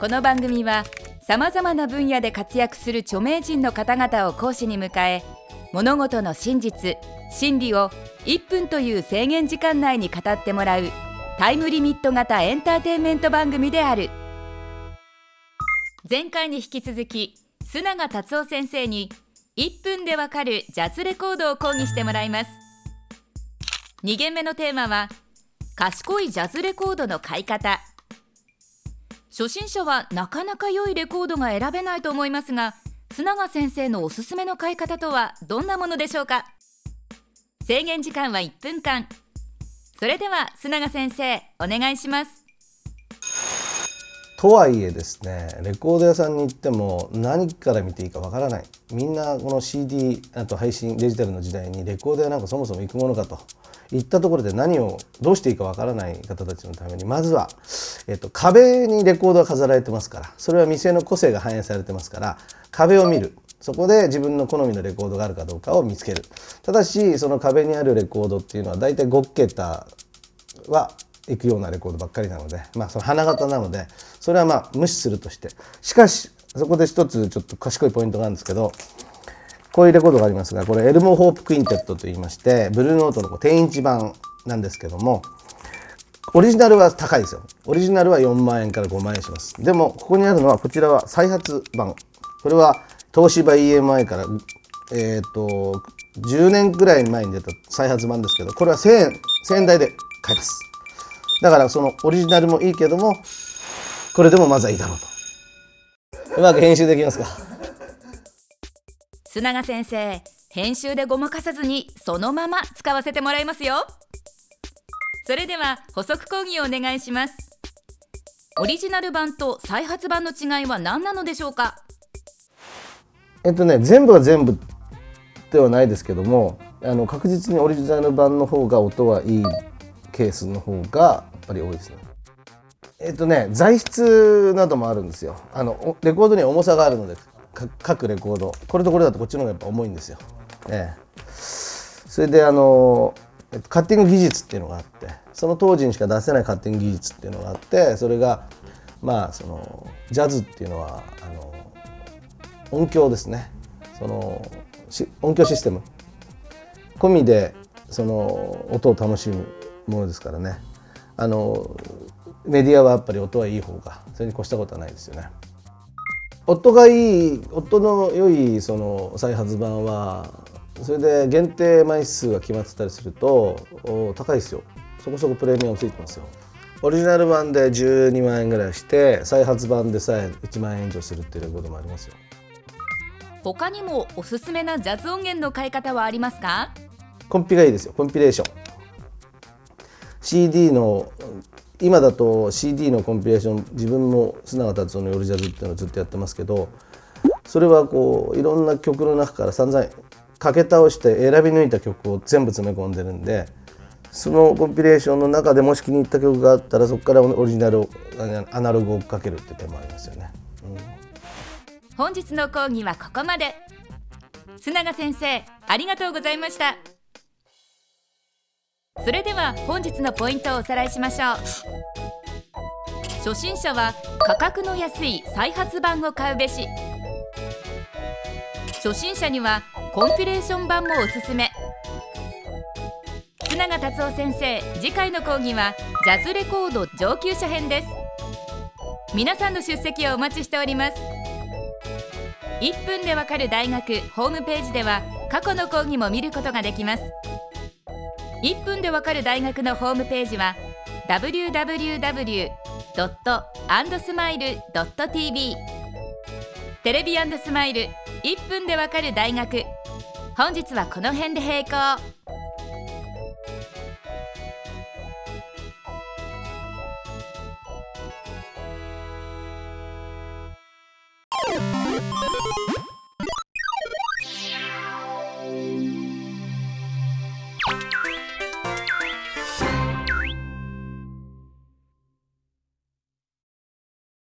この番組はさまざまな分野で活躍する著名人の方々を講師に迎え物事の真実真理を1分という制限時間内に語ってもらうタイムリミット型エンターテインメント番組である。前回に引き続き須永達夫先生に1分でわかるジャズレコードを講義してもらいます。2限目のテーマは賢いジャズレコードの買い方。初心者はなかなか良いレコードが選べないと思いますが須永先生のおすすめの買い方とはどんなものでしょうか？制限時間は1分間。それでは須永先生お願いします。とはいえですねレコード屋さんに行っても何から見ていいかわからない。みんなこの CD あと配信デジタルの時代にレコード屋なんかそもそも行くものかと。いったところで何をどうしていいかわからない方たちのためにまずは、えっと、壁にレコードが飾られてますからそれは店の個性が反映されてますから壁を見る。そこで自分の好みのレコードがあるかどうかを見つける。ただしその壁にあるレコードっていうのは大体5桁は行くようなレコードばっかりなのでまあその花形なのでそれはまあ無視するとして。しかしそこで一つちょっと賢いポイントがあるんですけどこういうレコードがありますがこれエルモ・ホープ・クインテットといいましてブルーノートの定インチ版なんですけどもオリジナルは高いですよ。オリジナルは4万円から5万円します。でもここにあるのはこちらは再発版。これは東芝 EMI からえっ、ー、と10年ぐらい前に出た再発版ですけどこれは1000円1000円台で買えます。だからそのオリジナルもいいけどもこれでもまずはいいだろうと。うまく編集できますか？須永先生編集でごまかさずにそのまま使わせてもらいますよ。それでは補足講義をお願いします。オリジナル版と再発版の違いは何なのでしょうか？えっとね全部は全部ではないですけどもあの確実にオリジナル版の方が音はいいケースの方がやっぱり多いですね。えっとね材質などもあるんですよ。あのレコードに重さがあるので各レコード。これとこれだとこっちの方がやっぱ重いんですよ。ええ、それであのカッティング技術っていうのがあってその当時にしか出せないカッティング技術っていうのがあってそれがまあそのジャズっていうのはあの音響ですね。その音響システム。込みでその音を楽しむものですからね。あのメディアはやっぱり音はいい方がそれに越したことはないですよね。夫がいい夫の良いその再発版はそれで限定枚数が決まってたりすると高いですよ。そこそこプレミアムついてますよ。オリジナル版で12万円ぐらいして再発版でさえ1万円以上するっていうこともありますよ。他にもおすすめなジャズ音源の買い方はありますか？コンピがいいですよ。コンピレーション。CD の今だと CD のコンピレーション自分も須永達夫の「夜ジャズ」っていうのをずっとやってますけどそれはこういろんな曲の中から散々かけ倒して選び抜いた曲を全部詰め込んでるんでそのコンピレーションの中でもし気に入った曲があったらそこからオリジナルアナログを追っかけるって手もありますよね、本日の講義はここまで。須永先生ありがとうございました。それでは本日のポイントをおさらいしましょう。初心者は価格の安い再発版を買うべし。初心者にはコンピレーション版もおすすめ。須永達夫先生次回の講義はジャズレコード上級者編です。皆さんの出席をお待ちしております。1分でわかる大学ホームページでは過去の講義も見ることができます。1分でわかる大学のホームページは www.andsmile.tv テレビスマイル1分でわかる大学。本日はこの辺で閉校。